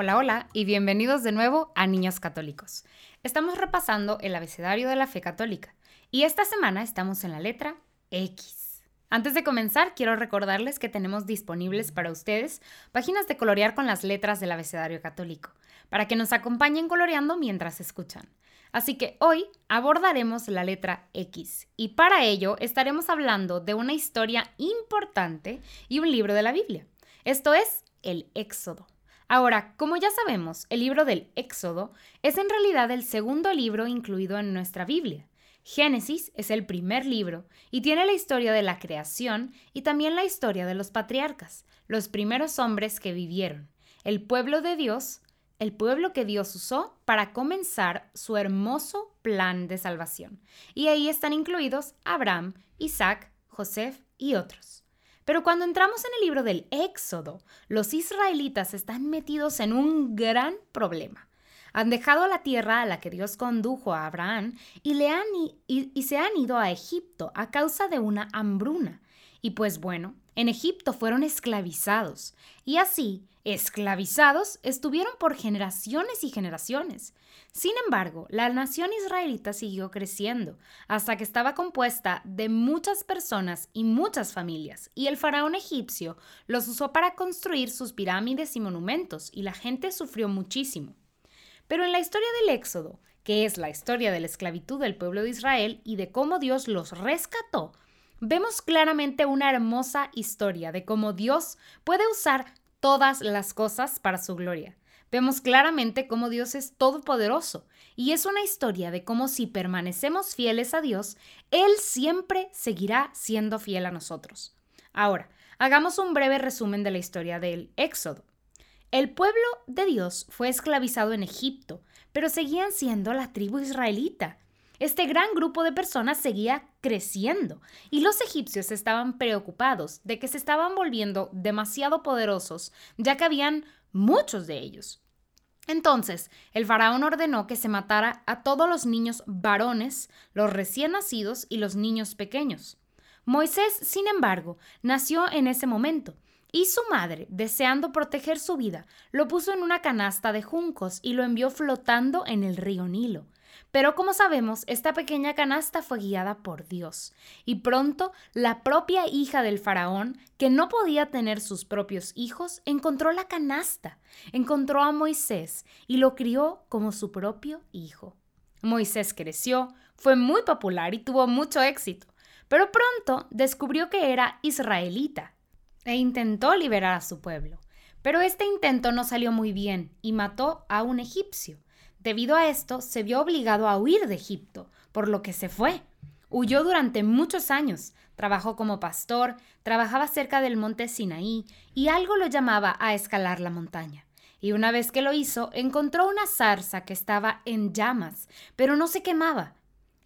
Hola, hola y bienvenidos de nuevo a Niños Católicos. Estamos repasando el abecedario de la fe católica y esta semana estamos en la letra X. Antes de comenzar, quiero recordarles que tenemos disponibles para ustedes páginas de colorear con las letras del abecedario católico, para que nos acompañen coloreando mientras escuchan. Así que hoy abordaremos la letra X y para ello estaremos hablando de una historia importante y un libro de la Biblia. Esto es el Éxodo. Ahora, como ya sabemos, el libro del Éxodo es en realidad el segundo libro incluido en nuestra Biblia. Génesis es el primer libro y tiene la historia de la creación y también la historia de los patriarcas, los primeros hombres que vivieron, el pueblo de Dios, el pueblo que Dios usó para comenzar su hermoso plan de salvación. Y ahí están incluidos Abraham, Isaac, José y otros. Pero cuando entramos en el libro del Éxodo, los israelitas están metidos en un gran problema. Han dejado la tierra a la que Dios condujo a Abraham y, le han, y se han ido a Egipto a causa de una hambruna. Y pues bueno, en Egipto fueron esclavizados. Y así, esclavizados, estuvieron por generaciones y generaciones. Sin embargo, la nación israelita siguió creciendo hasta que estaba compuesta de muchas personas y muchas familias, y el faraón egipcio los usó para construir sus pirámides y monumentos, y la gente sufrió muchísimo. Pero en la historia del Éxodo, que es la historia de la esclavitud del pueblo de Israel y de cómo Dios los rescató, vemos claramente una hermosa historia de cómo Dios puede usar todas las cosas para su gloria. Vemos claramente cómo Dios es todopoderoso y es una historia de cómo si permanecemos fieles a Dios, Él siempre seguirá siendo fiel a nosotros. Ahora, hagamos un breve resumen de la historia del Éxodo. El pueblo de Dios fue esclavizado en Egipto, pero seguían siendo la tribu israelita. Este gran grupo de personas seguía creciendo y los egipcios estaban preocupados de que se estaban volviendo demasiado poderosos, ya que habían muchos de ellos. Entonces, el faraón ordenó que se matara a todos los niños varones, los recién nacidos y los niños pequeños. Moisés, sin embargo, nació en ese momento, y su madre, deseando proteger su vida, lo puso en una canasta de juncos y lo envió flotando en el río Nilo. Pero como sabemos, esta pequeña canasta fue guiada por Dios, y pronto la propia hija del faraón, que no podía tener sus propios hijos, encontró la canasta, encontró a Moisés y lo crió como su propio hijo. Moisés creció, fue muy popular y tuvo mucho éxito, pero pronto descubrió que era israelita e intentó liberar a su pueblo. Pero este intento no salió muy bien y mató a un egipcio. Debido a esto, se vio obligado a huir de Egipto, por lo que se fue. Huyó durante muchos años, trabajó como pastor, trabajaba cerca del monte Sinaí y algo lo llamaba a escalar la montaña. Y una vez que lo hizo, encontró una zarza que estaba en llamas, pero no se quemaba.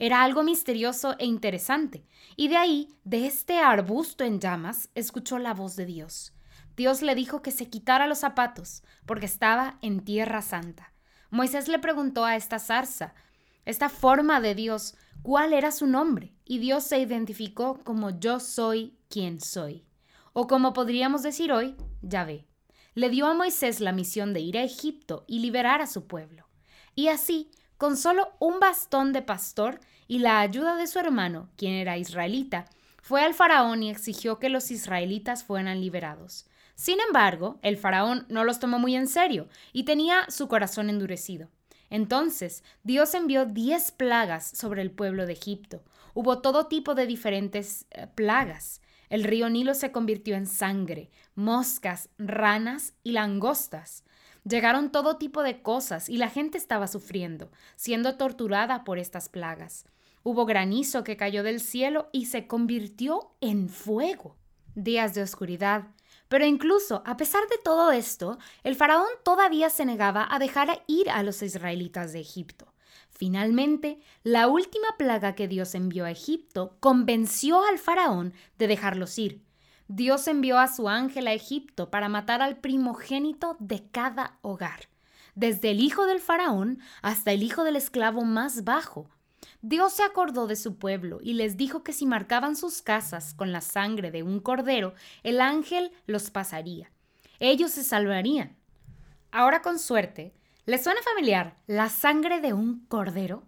Era algo misterioso e interesante, y de ahí, de este arbusto en llamas, escuchó la voz de Dios. Dios le dijo que se quitara los zapatos, porque estaba en tierra santa. Moisés le preguntó a esta zarza, esta forma de Dios, cuál era su nombre, y Dios se identificó como yo soy quien soy. O como podríamos decir hoy, Yahvé. Le dio a Moisés la misión de ir a Egipto y liberar a su pueblo. Y así, con solo un bastón de pastor y la ayuda de su hermano, quien era israelita, fue al faraón y exigió que los israelitas fueran liberados. Sin embargo, el faraón no los tomó muy en serio y tenía su corazón endurecido. Entonces Dios envió diez plagas sobre el pueblo de Egipto. Hubo todo tipo de diferentes eh, plagas. El río Nilo se convirtió en sangre, moscas, ranas y langostas. Llegaron todo tipo de cosas y la gente estaba sufriendo, siendo torturada por estas plagas. Hubo granizo que cayó del cielo y se convirtió en fuego. Días de oscuridad, pero incluso, a pesar de todo esto, el faraón todavía se negaba a dejar ir a los israelitas de Egipto. Finalmente, la última plaga que Dios envió a Egipto convenció al faraón de dejarlos ir. Dios envió a su ángel a Egipto para matar al primogénito de cada hogar, desde el hijo del faraón hasta el hijo del esclavo más bajo. Dios se acordó de su pueblo y les dijo que si marcaban sus casas con la sangre de un cordero, el ángel los pasaría. Ellos se salvarían. Ahora con suerte, ¿Les suena familiar la sangre de un cordero?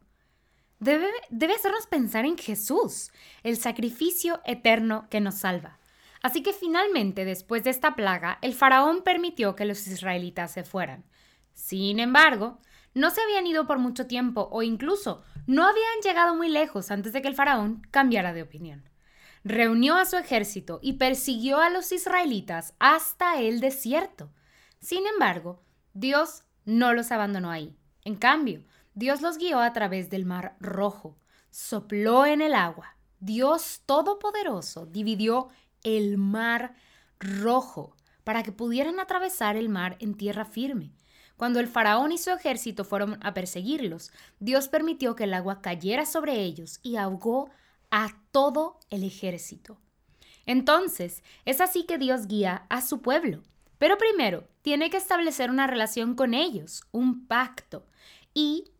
Debe, debe hacernos pensar en Jesús, el sacrificio eterno que nos salva. Así que finalmente, después de esta plaga, el faraón permitió que los israelitas se fueran. Sin embargo, no se habían ido por mucho tiempo o incluso no habían llegado muy lejos antes de que el faraón cambiara de opinión. Reunió a su ejército y persiguió a los israelitas hasta el desierto. Sin embargo, Dios no los abandonó ahí. En cambio, Dios los guió a través del mar rojo, sopló en el agua. Dios Todopoderoso dividió el mar rojo para que pudieran atravesar el mar en tierra firme. Cuando el faraón y su ejército fueron a perseguirlos, Dios permitió que el agua cayera sobre ellos y ahogó a todo el ejército. Entonces, es así que Dios guía a su pueblo. Pero primero, tiene que establecer una relación con ellos, un pacto. Y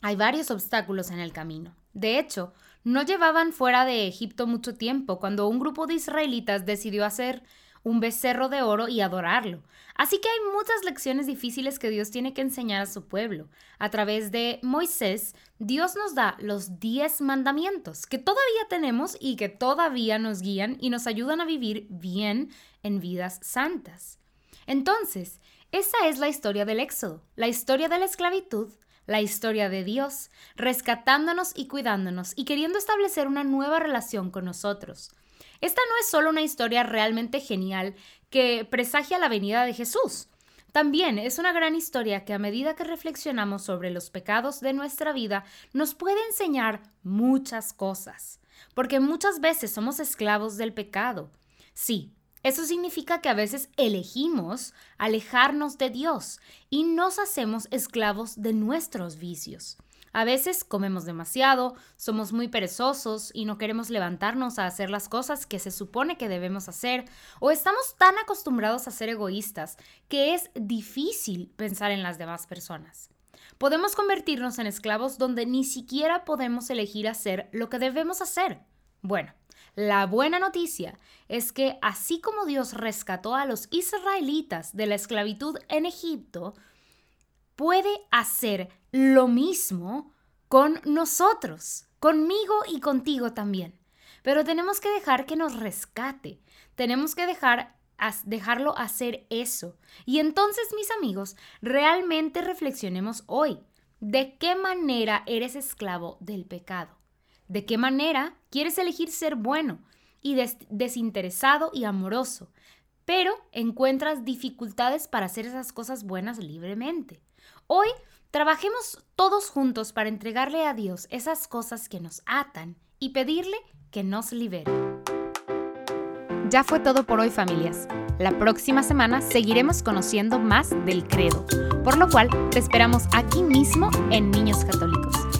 hay varios obstáculos en el camino. De hecho, no llevaban fuera de Egipto mucho tiempo cuando un grupo de israelitas decidió hacer un becerro de oro y adorarlo. Así que hay muchas lecciones difíciles que Dios tiene que enseñar a su pueblo. A través de Moisés, Dios nos da los diez mandamientos que todavía tenemos y que todavía nos guían y nos ayudan a vivir bien en vidas santas. Entonces, esa es la historia del Éxodo, la historia de la esclavitud, la historia de Dios, rescatándonos y cuidándonos y queriendo establecer una nueva relación con nosotros. Esta no es solo una historia realmente genial que presagia la venida de Jesús. También es una gran historia que a medida que reflexionamos sobre los pecados de nuestra vida nos puede enseñar muchas cosas, porque muchas veces somos esclavos del pecado. Sí, eso significa que a veces elegimos alejarnos de Dios y nos hacemos esclavos de nuestros vicios. A veces comemos demasiado, somos muy perezosos y no queremos levantarnos a hacer las cosas que se supone que debemos hacer, o estamos tan acostumbrados a ser egoístas que es difícil pensar en las demás personas. Podemos convertirnos en esclavos donde ni siquiera podemos elegir hacer lo que debemos hacer. Bueno, la buena noticia es que así como Dios rescató a los israelitas de la esclavitud en Egipto, puede hacer lo mismo con nosotros, conmigo y contigo también. Pero tenemos que dejar que nos rescate, tenemos que dejar dejarlo hacer eso. Y entonces, mis amigos, realmente reflexionemos hoy. ¿De qué manera eres esclavo del pecado? ¿De qué manera quieres elegir ser bueno y desinteresado y amoroso, pero encuentras dificultades para hacer esas cosas buenas libremente? Hoy trabajemos todos juntos para entregarle a Dios esas cosas que nos atan y pedirle que nos libere. Ya fue todo por hoy familias. La próxima semana seguiremos conociendo más del credo, por lo cual te esperamos aquí mismo en Niños Católicos